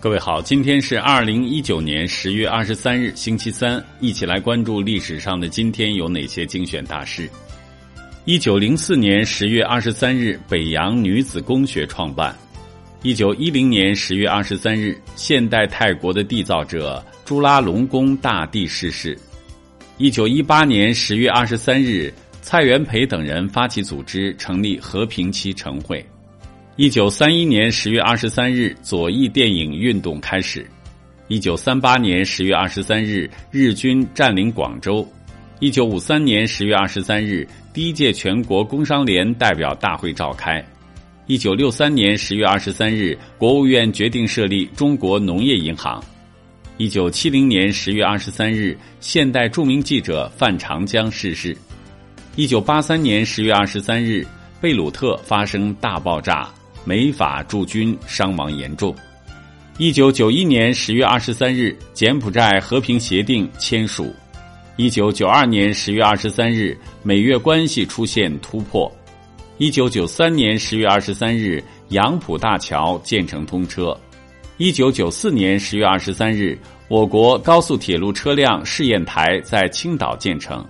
各位好，今天是二零一九年十月二十三日，星期三，一起来关注历史上的今天有哪些精选大事。一九零四年十月二十三日，北洋女子公学创办。一九一零年十月二十三日，现代泰国的缔造者朱拉隆功大帝逝世。一九一八年十月二十三日，蔡元培等人发起组织，成立和平期晨会。一九三一年十月二十三日，左翼电影运动开始。一九三八年十月二十三日，日军占领广州。一九五三年十月二十三日，第一届全国工商联代表大会召开。一九六三年十月二十三日，国务院决定设立中国农业银行。一九七零年十月二十三日，现代著名记者范长江逝世。一九八三年十月二十三日，贝鲁特发生大爆炸。美法驻军伤亡严重。一九九一年十月二十三日，柬埔寨和平协定签署。一九九二年十月二十三日，美越关系出现突破。一九九三年十月二十三日，杨浦大桥建成通车。一九九四年十月二十三日，我国高速铁路车辆试验台在青岛建成。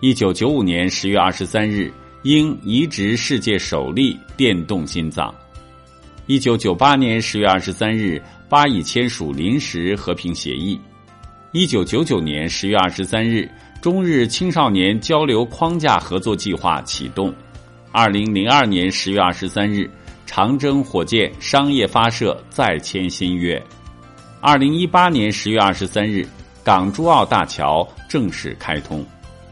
一九九五年十月二十三日。应移植世界首例电动心脏。一九九八年十月二十三日，巴以签署临时和平协议。一九九九年十月二十三日，中日青少年交流框架合作计划启动。二零零二年十月二十三日，长征火箭商业发射再签新约。二零一八年十月二十三日，港珠澳大桥正式开通。